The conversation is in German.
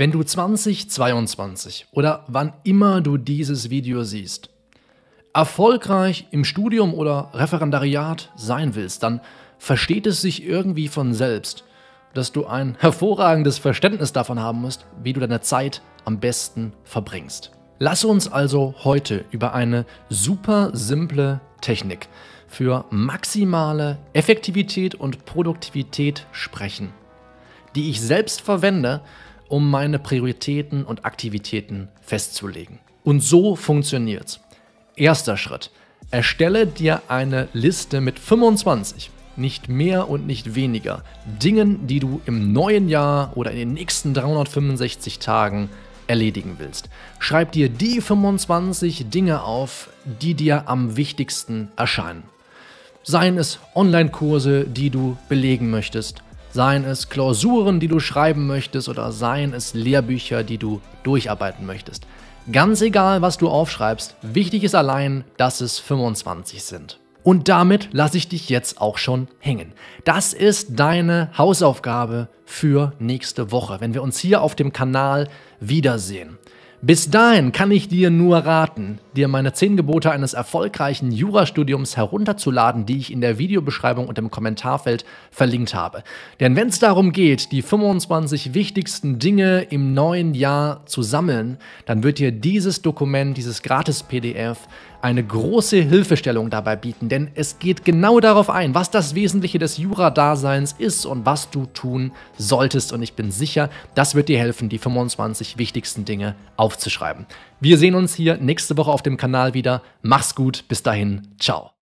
Wenn du 2022 oder wann immer du dieses Video siehst, erfolgreich im Studium oder Referendariat sein willst, dann versteht es sich irgendwie von selbst, dass du ein hervorragendes Verständnis davon haben musst, wie du deine Zeit am besten verbringst. Lass uns also heute über eine super simple Technik für maximale Effektivität und Produktivität sprechen, die ich selbst verwende, um meine Prioritäten und Aktivitäten festzulegen. Und so funktioniert's. Erster Schritt. Erstelle dir eine Liste mit 25, nicht mehr und nicht weniger, Dingen, die du im neuen Jahr oder in den nächsten 365 Tagen erledigen willst. Schreib dir die 25 Dinge auf, die dir am wichtigsten erscheinen. Seien es Online-Kurse, die du belegen möchtest, seien es Klausuren, die du schreiben möchtest oder seien es Lehrbücher, die du durcharbeiten möchtest. Ganz egal, was du aufschreibst, wichtig ist allein, dass es 25 sind. Und damit lasse ich dich jetzt auch schon hängen. Das ist deine Hausaufgabe für nächste Woche, wenn wir uns hier auf dem Kanal wiedersehen. Bis dahin kann ich dir nur raten, dir meine 10 Gebote eines erfolgreichen Jurastudiums herunterzuladen, die ich in der Videobeschreibung und im Kommentarfeld verlinkt habe. Denn wenn es darum geht, die 25 wichtigsten Dinge im neuen Jahr zu sammeln, dann wird dir dieses Dokument, dieses Gratis-PDF eine große Hilfestellung dabei bieten, denn es geht genau darauf ein, was das Wesentliche des Jura-Daseins ist und was du tun solltest. Und ich bin sicher, das wird dir helfen, die 25 wichtigsten Dinge aufzuschreiben. Wir sehen uns hier nächste Woche auf dem Kanal wieder. Mach's gut, bis dahin, ciao.